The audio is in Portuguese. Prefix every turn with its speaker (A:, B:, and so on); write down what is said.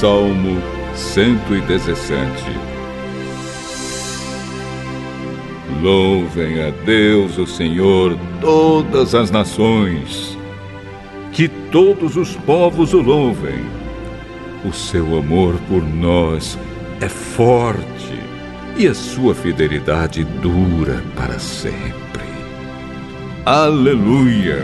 A: Salmo 117 Louvem a Deus, o Senhor, todas as nações. Que todos os povos o louvem. O seu amor por nós é forte e a sua fidelidade dura para sempre. Aleluia!